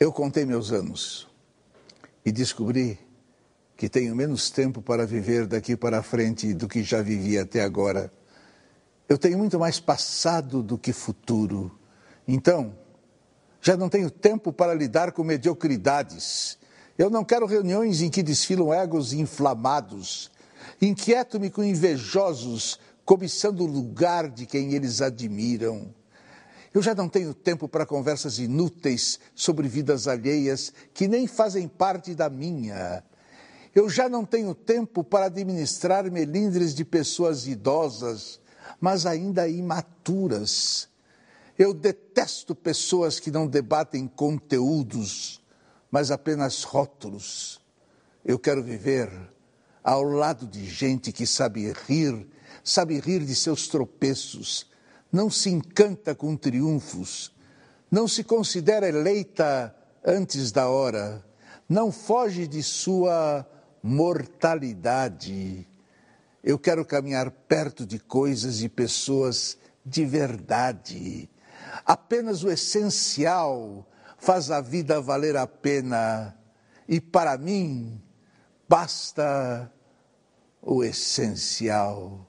Eu contei meus anos e descobri que tenho menos tempo para viver daqui para frente do que já vivi até agora. Eu tenho muito mais passado do que futuro. Então, já não tenho tempo para lidar com mediocridades. Eu não quero reuniões em que desfilam egos inflamados. Inquieto-me com invejosos cobiçando o lugar de quem eles admiram. Eu já não tenho tempo para conversas inúteis sobre vidas alheias que nem fazem parte da minha. Eu já não tenho tempo para administrar melindres de pessoas idosas, mas ainda imaturas. Eu detesto pessoas que não debatem conteúdos, mas apenas rótulos. Eu quero viver ao lado de gente que sabe rir sabe rir de seus tropeços, não se encanta com triunfos, não se considera eleita antes da hora, não foge de sua mortalidade. Eu quero caminhar perto de coisas e pessoas de verdade. Apenas o essencial faz a vida valer a pena, e para mim basta o essencial.